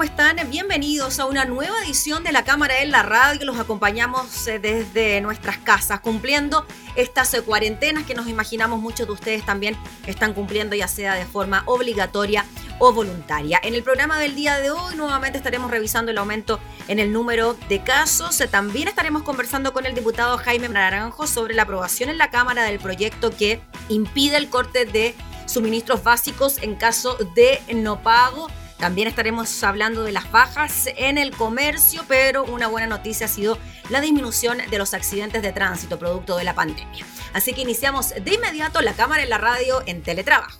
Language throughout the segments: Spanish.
¿Cómo están? Bienvenidos a una nueva edición de la Cámara en la Radio. Los acompañamos eh, desde nuestras casas, cumpliendo estas eh, cuarentenas que nos imaginamos muchos de ustedes también están cumpliendo, ya sea de forma obligatoria o voluntaria. En el programa del día de hoy nuevamente estaremos revisando el aumento en el número de casos. Eh, también estaremos conversando con el diputado Jaime Naranjo sobre la aprobación en la Cámara del proyecto que impide el corte de suministros básicos en caso de no pago. También estaremos hablando de las bajas en el comercio, pero una buena noticia ha sido la disminución de los accidentes de tránsito producto de la pandemia. Así que iniciamos de inmediato la cámara en la radio en teletrabajo.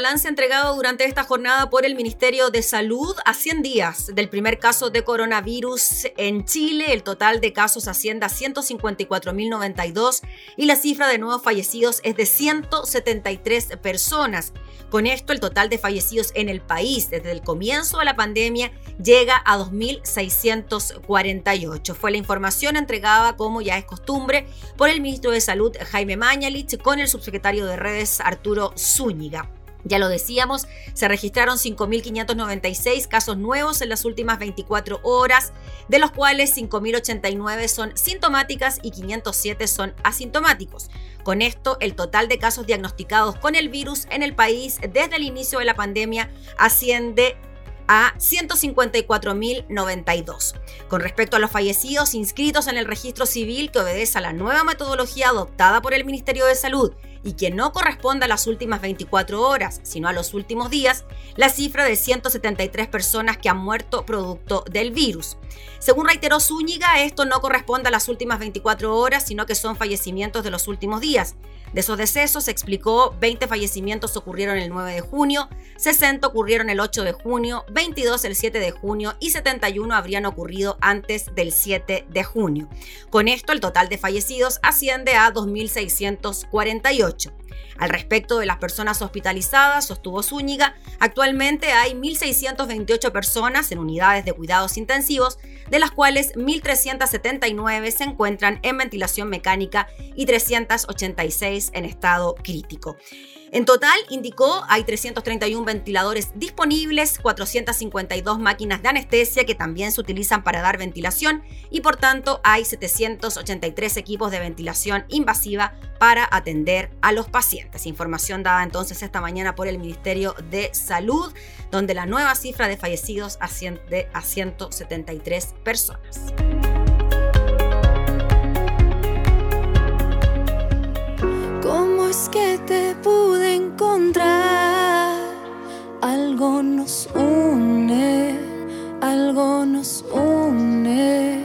Balance entregado durante esta jornada por el Ministerio de Salud a 100 días del primer caso de coronavirus en Chile. El total de casos asciende a 154.092 y la cifra de nuevos fallecidos es de 173 personas. Con esto, el total de fallecidos en el país desde el comienzo de la pandemia llega a 2.648. Fue la información entregada, como ya es costumbre, por el ministro de Salud Jaime Mañalich con el subsecretario de redes Arturo Zúñiga. Ya lo decíamos, se registraron 5.596 casos nuevos en las últimas 24 horas, de los cuales 5.089 son sintomáticas y 507 son asintomáticos. Con esto, el total de casos diagnosticados con el virus en el país desde el inicio de la pandemia asciende a 154.092. Con respecto a los fallecidos inscritos en el registro civil que obedece a la nueva metodología adoptada por el Ministerio de Salud y que no corresponde a las últimas 24 horas, sino a los últimos días, la cifra de 173 personas que han muerto producto del virus. Según reiteró Zúñiga, esto no corresponde a las últimas 24 horas, sino que son fallecimientos de los últimos días. De esos decesos, se explicó, 20 fallecimientos ocurrieron el 9 de junio, 60 ocurrieron el 8 de junio, 22 el 7 de junio y 71 habrían ocurrido antes del 7 de junio. Con esto, el total de fallecidos asciende a 2.648. Al respecto de las personas hospitalizadas, sostuvo Zúñiga, actualmente hay 1.628 personas en unidades de cuidados intensivos, de las cuales 1.379 se encuentran en ventilación mecánica y 386 en estado crítico. En total, indicó, hay 331 ventiladores disponibles, 452 máquinas de anestesia que también se utilizan para dar ventilación y por tanto hay 783 equipos de ventilación invasiva para atender a los pacientes. Información dada entonces esta mañana por el Ministerio de Salud, donde la nueva cifra de fallecidos asciende a 173 personas. es que te pude encontrar. Algo nos une, algo nos une.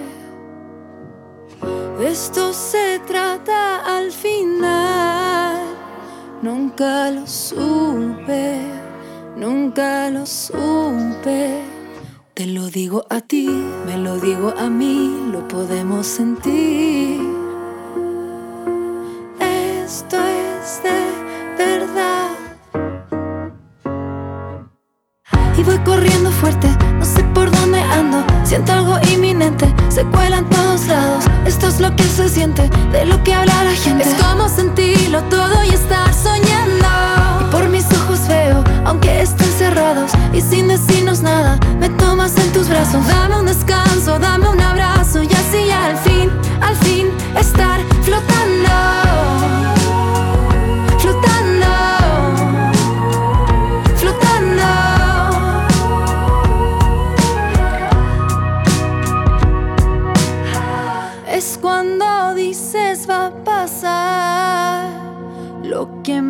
Esto se trata al final. Nunca lo supe, nunca lo supe. Te lo digo a ti, me lo digo a mí, lo podemos sentir. Esto de verdad. Y voy corriendo fuerte, no sé por dónde ando. Siento algo inminente, se cuela en todos Esto es lo que se siente, de lo que habla la gente. Es como sentirlo todo y estar soñando. Y por mis ojos veo, aunque estén cerrados y sin decirnos nada, me tomas en tus brazos. Dame un descanso, dame un abrazo y así al fin, al fin estar flotando.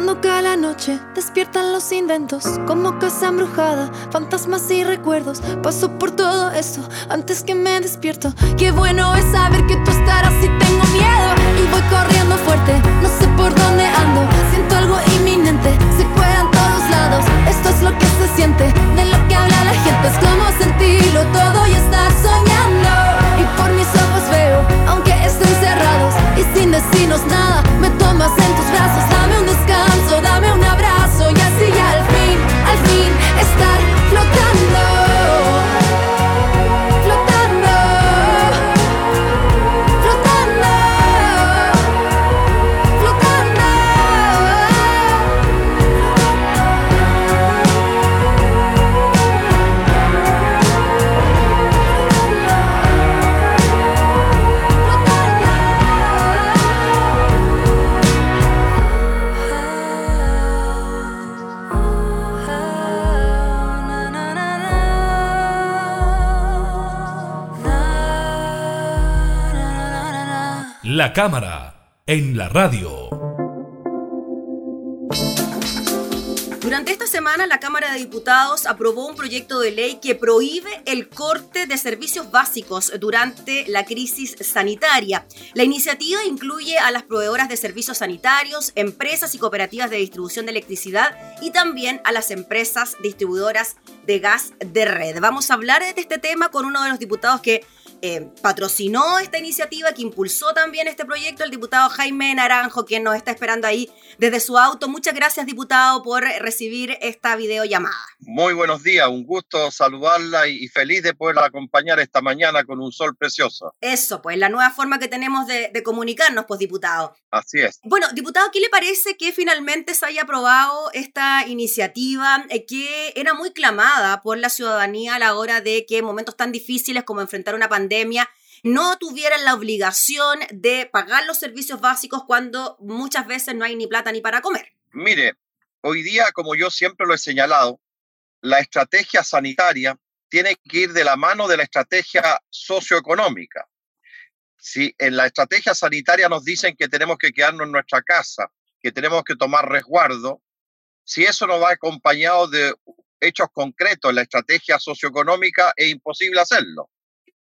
Noche despiertan los inventos como casa embrujada, fantasmas y recuerdos. Paso por todo eso antes que me despierto. Qué bueno es saber que tú estarás si tengo miedo y voy corriendo fuerte. No sé por dónde ando, siento algo inminente. Se cuelan todos lados. Esto es lo que se siente, de lo que habla la gente. Es como sentirlo todo y estar soñando. Y por mis ojos veo, aunque estén cerrados y sin decirnos nada, me tomas en La cámara en la radio. Durante esta semana, la Cámara de Diputados aprobó un proyecto de ley que prohíbe el corte de servicios básicos durante la crisis sanitaria. La iniciativa incluye a las proveedoras de servicios sanitarios, empresas y cooperativas de distribución de electricidad y también a las empresas distribuidoras de gas de red. Vamos a hablar de este tema con uno de los diputados que eh, patrocinó esta iniciativa, que impulsó también este proyecto, el diputado Jaime Naranjo, quien nos está esperando ahí desde su auto. Muchas gracias, diputado, por recibir esta videollamada. Muy buenos días, un gusto saludarla y feliz de poder acompañar esta mañana con un sol precioso. Eso, pues la nueva forma que tenemos de, comunicarnos, pues, diputado. Así es. Bueno, diputado, ¿qué le parece que finalmente se haya aprobado esta iniciativa eh, que era muy clamada por la ciudadanía a la hora de que en momentos tan difíciles como enfrentar una pandemia, no tuvieran la obligación de pagar los servicios básicos cuando muchas veces no hay ni plata ni para comer. Mire, hoy día, como yo siempre lo he señalado, la estrategia sanitaria tiene que ir de la mano de la estrategia socioeconómica. Si en la estrategia sanitaria nos dicen que tenemos que quedarnos en nuestra casa, que tenemos que tomar resguardo, si eso no va acompañado de hechos concretos en la estrategia socioeconómica, es imposible hacerlo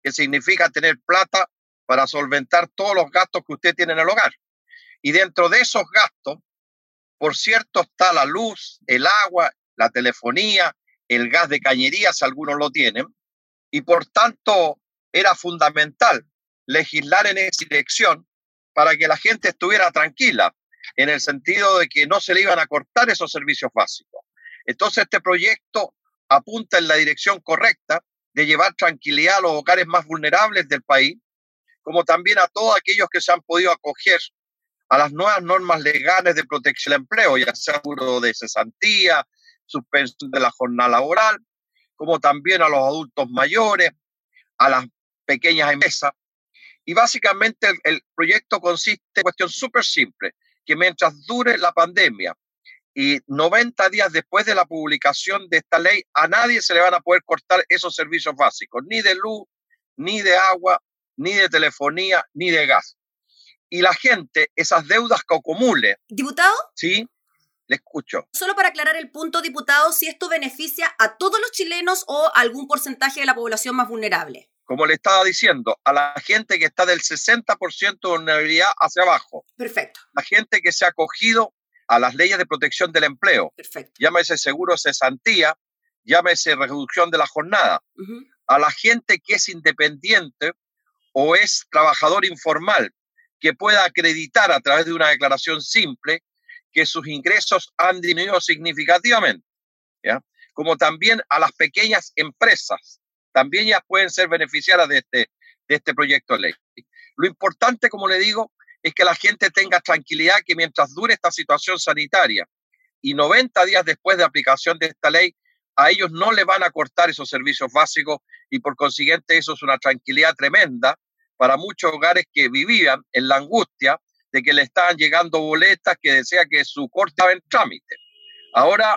que significa tener plata para solventar todos los gastos que usted tiene en el hogar. Y dentro de esos gastos, por cierto, está la luz, el agua, la telefonía, el gas de cañería, si algunos lo tienen. Y por tanto, era fundamental legislar en esa dirección para que la gente estuviera tranquila, en el sentido de que no se le iban a cortar esos servicios básicos. Entonces, este proyecto apunta en la dirección correcta de llevar tranquilidad a los hogares más vulnerables del país, como también a todos aquellos que se han podido acoger a las nuevas normas legales de protección del empleo, ya sea seguro de cesantía, suspensión de la jornada laboral, como también a los adultos mayores, a las pequeñas empresas. Y básicamente el, el proyecto consiste en cuestión súper simple, que mientras dure la pandemia y 90 días después de la publicación de esta ley, a nadie se le van a poder cortar esos servicios básicos, ni de luz, ni de agua, ni de telefonía, ni de gas. Y la gente, esas deudas que acumule. ¿Diputado? Sí, le escucho. Solo para aclarar el punto, diputado, si esto beneficia a todos los chilenos o a algún porcentaje de la población más vulnerable. Como le estaba diciendo, a la gente que está del 60% de vulnerabilidad hacia abajo. Perfecto. La gente que se ha acogido a las leyes de protección del empleo. Perfecto. Llámese seguro cesantía, llámese reducción de la jornada. A la gente que es independiente o es trabajador informal, que pueda acreditar a través de una declaración simple que sus ingresos han disminuido significativamente. ¿ya? Como también a las pequeñas empresas, también ya pueden ser beneficiadas de este, de este proyecto de ley. Lo importante, como le digo, es que la gente tenga tranquilidad que mientras dure esta situación sanitaria y 90 días después de aplicación de esta ley, a ellos no le van a cortar esos servicios básicos y por consiguiente eso es una tranquilidad tremenda para muchos hogares que vivían en la angustia de que le estaban llegando boletas que decía que su corte estaba en trámite. Ahora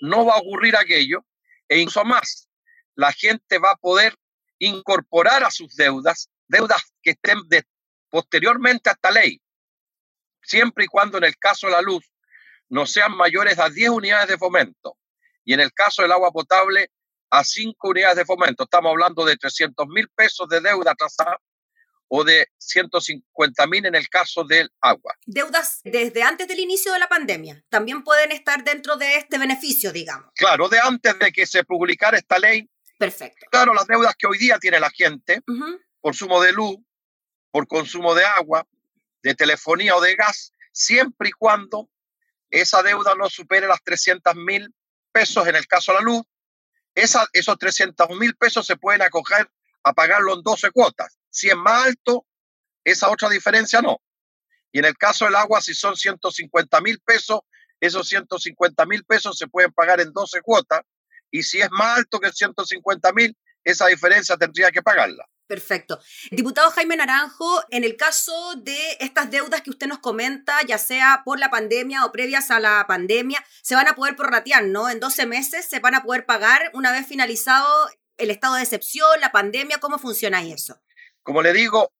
no va a ocurrir aquello e incluso más, la gente va a poder incorporar a sus deudas, deudas que estén de, posteriormente a esta ley, siempre y cuando en el caso de la luz no sean mayores a 10 unidades de fomento. Y en el caso del agua potable, a 5 unidades de fomento. Estamos hablando de 300 mil pesos de deuda atrasada o de 150 mil en el caso del agua. Deudas desde antes del inicio de la pandemia también pueden estar dentro de este beneficio, digamos. Claro, de antes de que se publicara esta ley. Perfecto. Claro, las deudas que hoy día tiene la gente por consumo de luz, por consumo de agua, de telefonía o de gas, siempre y cuando esa deuda no supere las 300 mil pesos en el caso de la luz, esos 300 mil pesos se pueden acoger a pagarlo en 12 cuotas. Si es más alto, esa otra diferencia no. Y en el caso del agua, si son 150 mil pesos, esos 150 mil pesos se pueden pagar en 12 cuotas. Y si es más alto que 150 mil, esa diferencia tendría que pagarla. Perfecto. Diputado Jaime Naranjo, en el caso de estas deudas que usted nos comenta, ya sea por la pandemia o previas a la pandemia, se van a poder prorratear, ¿no? En 12 meses se van a poder pagar una vez finalizado el estado de excepción, la pandemia, ¿cómo funciona eso? Como le digo,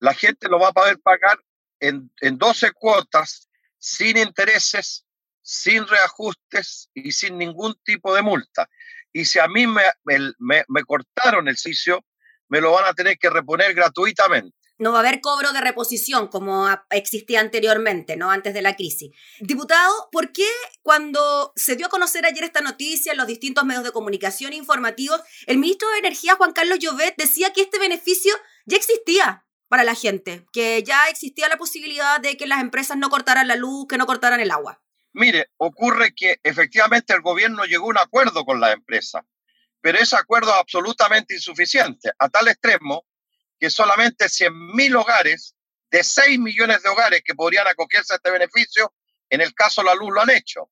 la gente lo va a poder pagar en, en 12 cuotas, sin intereses, sin reajustes y sin ningún tipo de multa. Y si a mí me, me, me cortaron el sitio, me lo van a tener que reponer gratuitamente. No va a haber cobro de reposición como existía anteriormente, ¿no? Antes de la crisis. Diputado, ¿por qué cuando se dio a conocer ayer esta noticia en los distintos medios de comunicación informativos, el ministro de Energía, Juan Carlos Llovet, decía que este beneficio ya existía para la gente, que ya existía la posibilidad de que las empresas no cortaran la luz, que no cortaran el agua? Mire, ocurre que efectivamente el gobierno llegó a un acuerdo con la empresa, pero ese acuerdo es absolutamente insuficiente, a tal extremo que solamente 100.000 hogares de 6 millones de hogares que podrían acogerse a este beneficio, en el caso de la luz lo han hecho.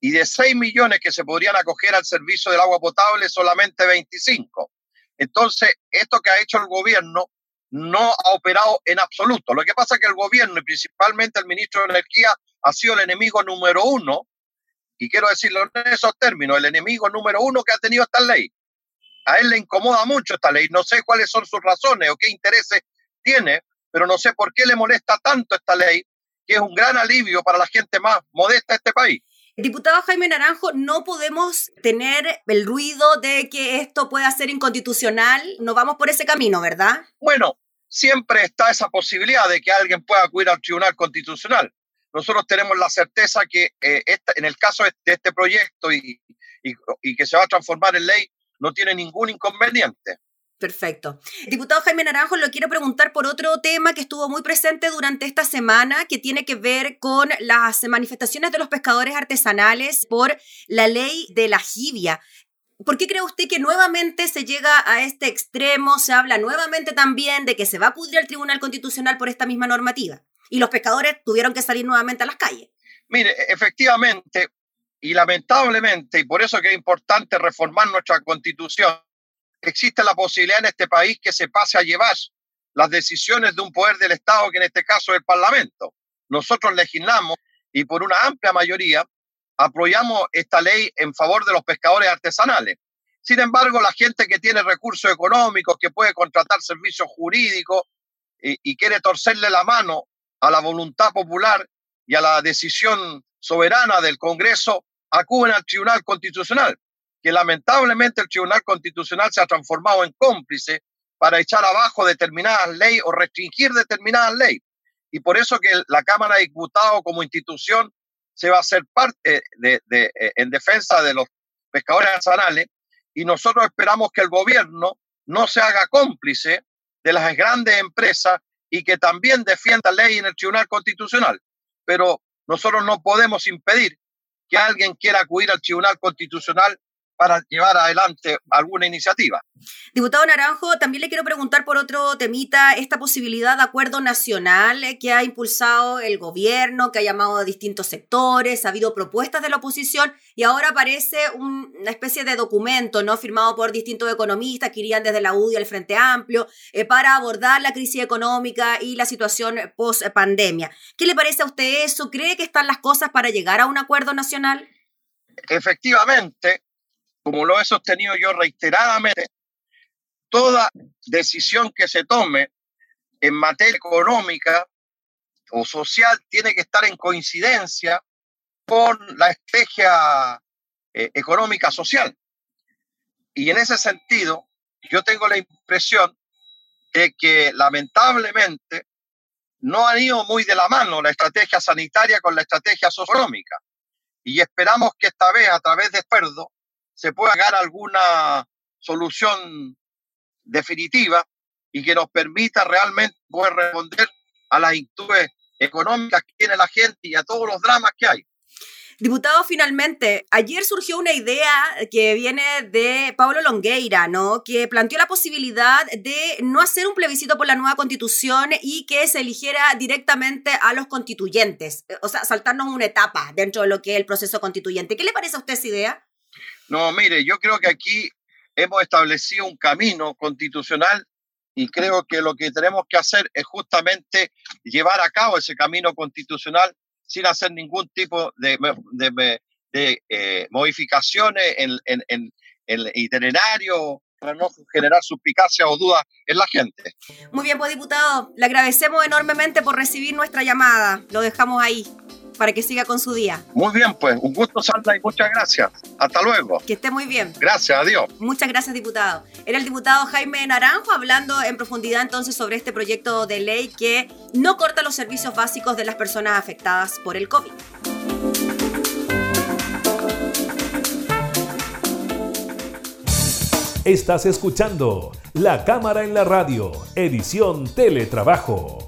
Y de 6 millones que se podrían acoger al servicio del agua potable, solamente 25. Entonces, esto que ha hecho el gobierno no ha operado en absoluto. Lo que pasa es que el gobierno y principalmente el ministro de Energía ha sido el enemigo número uno, y quiero decirlo en esos términos, el enemigo número uno que ha tenido esta ley a él le incomoda mucho esta ley. No sé cuáles son sus razones o qué intereses tiene, pero no sé por qué le molesta tanto esta ley, que es un gran alivio para la gente más modesta de este país. Diputado Jaime Naranjo, no podemos tener el ruido de que esto pueda ser inconstitucional. No vamos por ese camino, ¿verdad? Bueno, siempre está esa posibilidad de que alguien pueda acudir al Tribunal Constitucional. Nosotros tenemos la certeza que eh, en el caso de este proyecto y, y que se va a transformar en ley, no tiene ningún inconveniente. Perfecto. Diputado Jaime Naranjo, lo quiero preguntar por otro tema que estuvo muy presente durante esta semana, que tiene que ver con las manifestaciones de los pescadores artesanales por la ley de la jibia. ¿Por qué cree usted que nuevamente se llega a este extremo? Se habla nuevamente también de que se va a pudrir el Tribunal Constitucional por esta misma normativa. Y los pescadores tuvieron que salir nuevamente a las calles. Mire, e-, efectivamente, y lamentablemente, y por eso que es importante reformar nuestra constitución, existe la posibilidad en este país que se pase a llevar las decisiones de un poder del Estado, que en este caso es el Parlamento. Nosotros legislamos y por una amplia mayoría apoyamos esta ley en favor de los pescadores artesanales. Sin embargo, la gente que tiene recursos económicos, que puede contratar servicios jurídicos y, y quiere torcerle la mano a la voluntad popular y a la decisión soberana del Congreso, acuden al Tribunal Constitucional, que lamentablemente el Tribunal Constitucional se ha transformado en cómplice para echar abajo determinadas leyes o restringir determinadas leyes. Y por eso que la Cámara de Diputados como institución se va a hacer parte de, eh, en defensa de los pescadores artesanales y nosotros esperamos que el gobierno no se haga cómplice de las grandes empresas y que también defienda ley en el Tribunal Constitucional. Pero nosotros no podemos impedir que alguien quiera acudir al Tribunal Constitucional para llevar adelante alguna iniciativa. Diputado Naranjo, también le quiero preguntar por otro temita, esta posibilidad de acuerdo nacional que ha impulsado el gobierno, que ha llamado a distintos sectores, ha habido propuestas de la oposición y ahora aparece una especie de documento no firmado por distintos economistas que irían desde la UDI al Frente Amplio eh, para abordar la crisis económica y la situación post pandemia. ¿Qué le parece a usted eso? ¿Cree que están las cosas para llegar a un acuerdo nacional? Efectivamente, como lo he sostenido yo reiteradamente, toda decisión que se tome en materia económica o social tiene que estar en coincidencia con la estrategia eh, económica social. Y en ese sentido, yo tengo la impresión de que lamentablemente no han ido muy de la mano la estrategia sanitaria con la estrategia socioeconómica. Y esperamos que esta vez, a través de acuerdo, se pueda dar alguna solución definitiva y que nos permita realmente poder responder a las inquietudes económicas que tiene la gente y a todos los dramas que hay. Diputado, finalmente, ayer surgió una idea que viene de Pablo Longueira, ¿no? Que planteó la posibilidad de no hacer un plebiscito por la nueva constitución y que se eligiera directamente a los constituyentes. O sea, saltarnos una etapa dentro de lo que es el proceso constituyente. ¿Qué le parece a usted esa idea? No, mire, yo creo que aquí hemos establecido un camino constitucional y creo que lo que tenemos que hacer es justamente llevar a cabo ese camino constitucional sin hacer ningún tipo de, eh, modificaciones en, en, el itinerario para no generar suspicacia o dudas en la gente. Muy bien, pues diputado, le agradecemos enormemente por recibir nuestra llamada. Lo dejamos ahí para que siga con su día. Muy bien, pues un gusto, Sandra, y muchas gracias. Hasta luego. Que esté muy bien. Gracias, adiós. Muchas gracias, diputado. Era el diputado Jaime Naranjo hablando en profundidad entonces sobre este proyecto de ley que no corta los servicios básicos de las personas afectadas por el COVID. Estás escuchando La Cámara en la Radio, edición Teletrabajo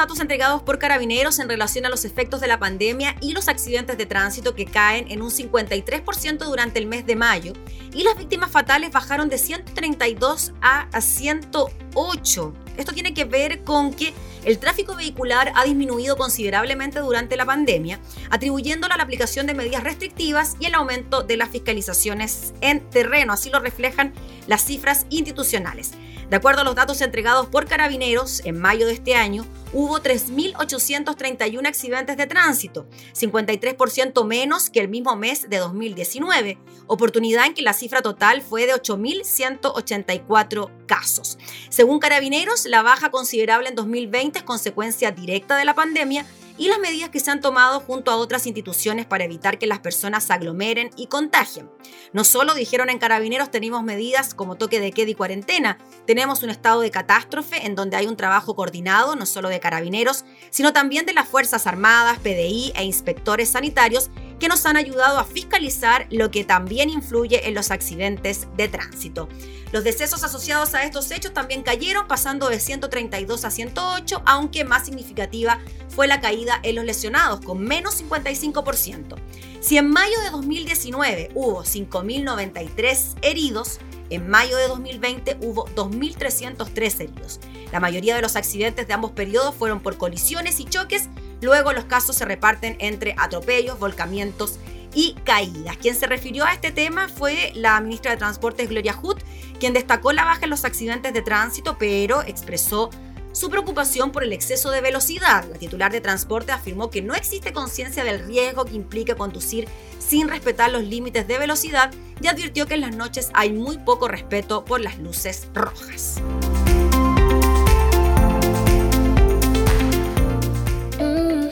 Entregados por carabineros en relación a los efectos de la pandemia y los accidentes de tránsito que caen en un 53% durante el mes de mayo y las víctimas fatales bajaron de 132 a 108. Esto tiene que ver con que el tráfico vehicular ha disminuido considerablemente durante la pandemia, atribuyéndolo a la aplicación de medidas restrictivas y el aumento de las fiscalizaciones en terreno. Así lo reflejan las cifras institucionales. De acuerdo a los datos entregados por Carabineros, en mayo de este año hubo 3.831 accidentes de tránsito, 53% menos que el mismo mes de 2019, oportunidad en que la cifra total fue de 8.184 casos. Según Carabineros, la baja considerable en 2020 es consecuencia directa de la pandemia y las medidas que se han tomado junto a otras instituciones para evitar que las personas se aglomeren y contagien. No solo dijeron en Carabineros tenemos medidas como toque de queda y cuarentena, tenemos un estado de catástrofe en donde hay un trabajo coordinado no solo de Carabineros, sino también de las Fuerzas Armadas, PDI e inspectores sanitarios que nos han ayudado a fiscalizar lo que también influye en los accidentes de tránsito. Los decesos asociados a estos hechos también cayeron, pasando de 132 a 108, aunque más significativa fue la caída en los lesionados, con menos 55%. Si en mayo de 2019 hubo 5.093 heridos, en mayo de 2020 hubo 2.303 heridos. La mayoría de los accidentes de ambos periodos fueron por colisiones y choques, luego los casos se reparten entre atropellos, volcamientos y caídas. Quien se refirió a este tema fue la ministra de Transportes Gloria Hood, quien destacó la baja en los accidentes de tránsito, pero expresó su preocupación por el exceso de velocidad. La titular de transporte afirmó que no existe conciencia del riesgo que implica conducir sin respetar los límites de velocidad y advirtió que en las noches hay muy poco respeto por las luces rojas.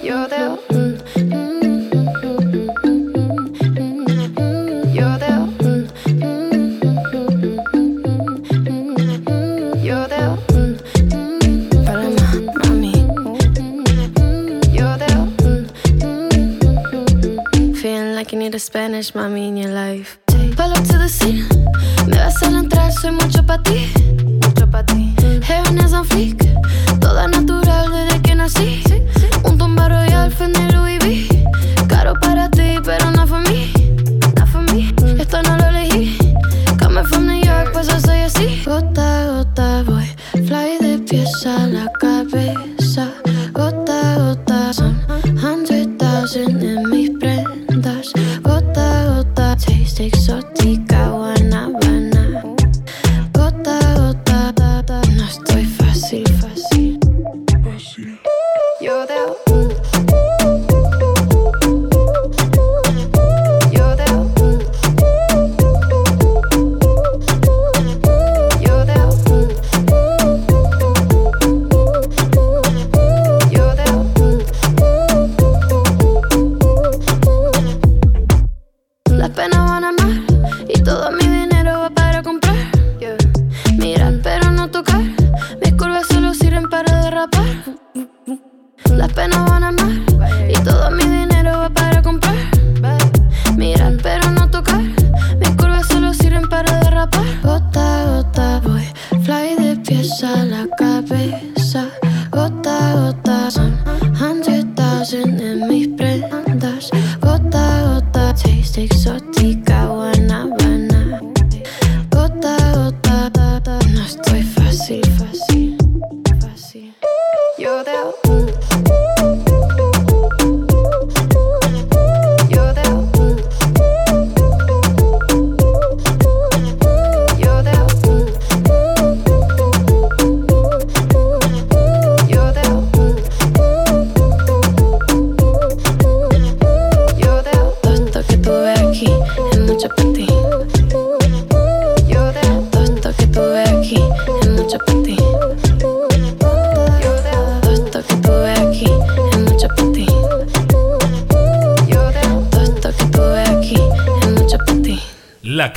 You're there. Mm-hmm. Mm-hmm. You're there. Mm-hmm. You're there. Feeling like you need a Spanish mommy in your life. Me vas a entrar, soy mucho ti. Mucho ti. Mm.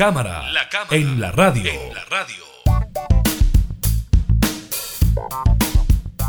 Cámara, en, la radio.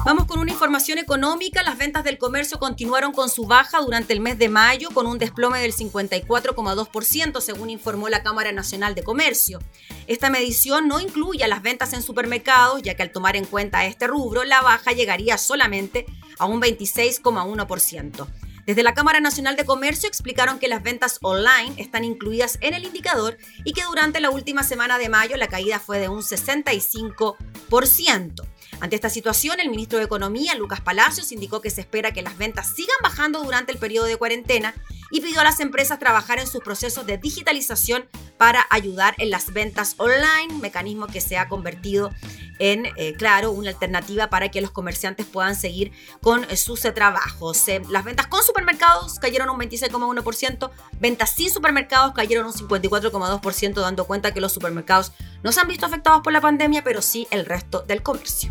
Vamos con una información económica. Las ventas del comercio continuaron con su baja durante el mes de mayo, con un desplome del 54,2%, según informó la Cámara Nacional de Comercio. Esta medición no incluye a las ventas en supermercados, ya que al tomar en cuenta este rubro, la baja llegaría solamente a un 26,1%. Desde la Cámara Nacional de Comercio explicaron que las ventas online están incluidas en el indicador y que durante la última semana de mayo la caída fue de un 65%. Ante esta situación, el ministro de Economía, Lucas Palacios, indicó que se espera que las ventas sigan bajando durante el periodo de cuarentena y pidió a las empresas trabajar en sus procesos de digitalización para ayudar en las ventas online, mecanismo que se ha convertido en, eh, claro, una alternativa para que los comerciantes puedan seguir con eh, sus trabajos. Eh, las ventas con supermercados cayeron un 26,1%, ventas sin supermercados cayeron un 54,2%, dando cuenta que los supermercados no se han visto afectados por la pandemia, pero sí el resto del comercio.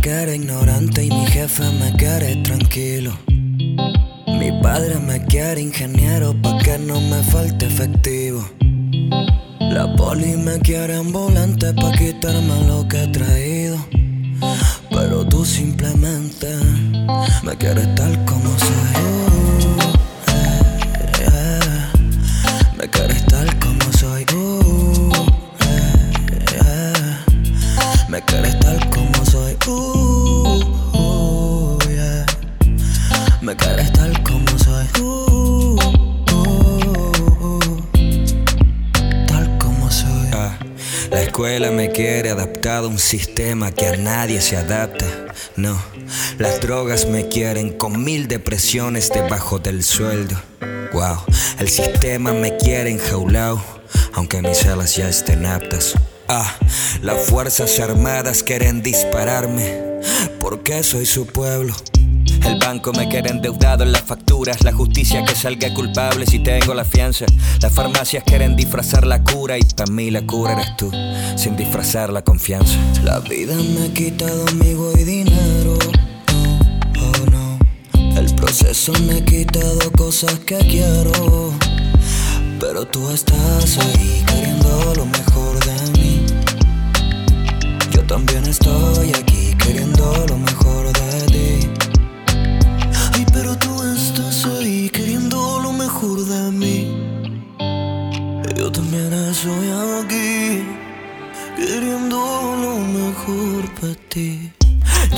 Quiere ignorante y mi jefe me quiere tranquilo. Mi padre me quiere ingeniero pa' que no me falte efectivo. La poli me quiere ambulante pa' quitarme lo que he traído. Pero tú simplemente me quieres tal como soy. Uh, Me quieres adaptado a un sistema que a nadie se adapta. No, las drogas me quieren con mil depresiones debajo del sueldo. Wow, el sistema me quiere enjaulado, aunque mis alas ya estén aptas. Ah, las fuerzas armadas quieren dispararme, porque soy su pueblo. El banco me quiere endeudado en las facturas, la justicia que salga culpable si tengo la fianza. Las farmacias quieren disfrazar la cura y para mí la cura eres tú, sin disfrazar la confianza. La vida me ha quitado amigo y dinero. Oh, oh no. El proceso me ha quitado cosas que quiero. Pero tú estás ahí queriendo lo mejor de mí. Yo también estoy aquí queriendo lo mejor de estoy aquí queriendo lo mejor para ti.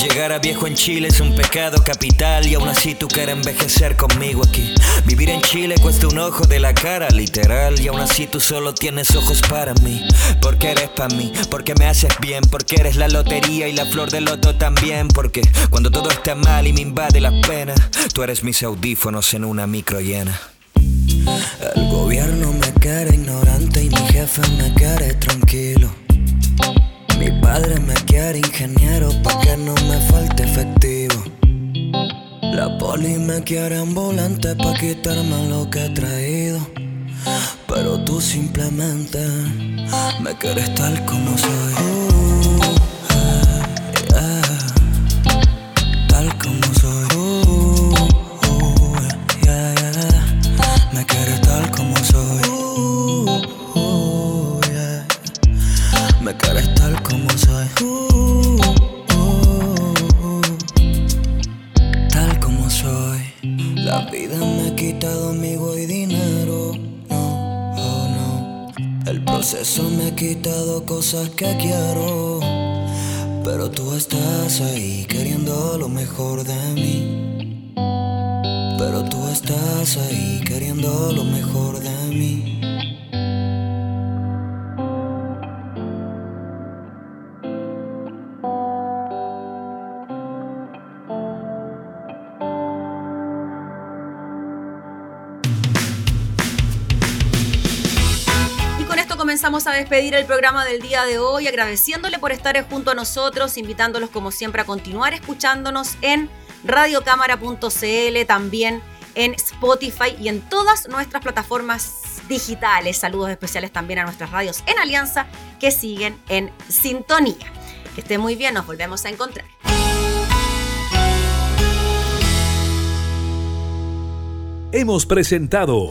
Llegar a viejo en Chile es un pecado capital y aún así tú quieres envejecer conmigo aquí. Vivir en Chile cuesta un ojo de la cara, literal, y aún así tú solo tienes ojos para mí. Porque eres para mí, porque me haces bien, porque eres la lotería y la flor del loto también. Porque cuando todo está mal y me invade la pena, tú eres mis audífonos en una micro llena. El gobierno me quiere ignorante y mi jefe me quiere tranquilo. Mi padre me quiere ingeniero pa' que no me falte efectivo. La poli me quiere ambulante pa' quitarme lo que he traído. Pero tú simplemente me quieres tal como soy. Quitado cosas que comenzamos a despedir el programa del día de hoy, agradeciéndole por estar junto a nosotros, invitándolos como siempre a continuar escuchándonos en radiocámara.cl, también en Spotify y en todas nuestras plataformas digitales. Saludos especiales también a nuestras radios en Alianza que siguen en sintonía. Que esté muy bien, nos volvemos a encontrar. Hemos presentado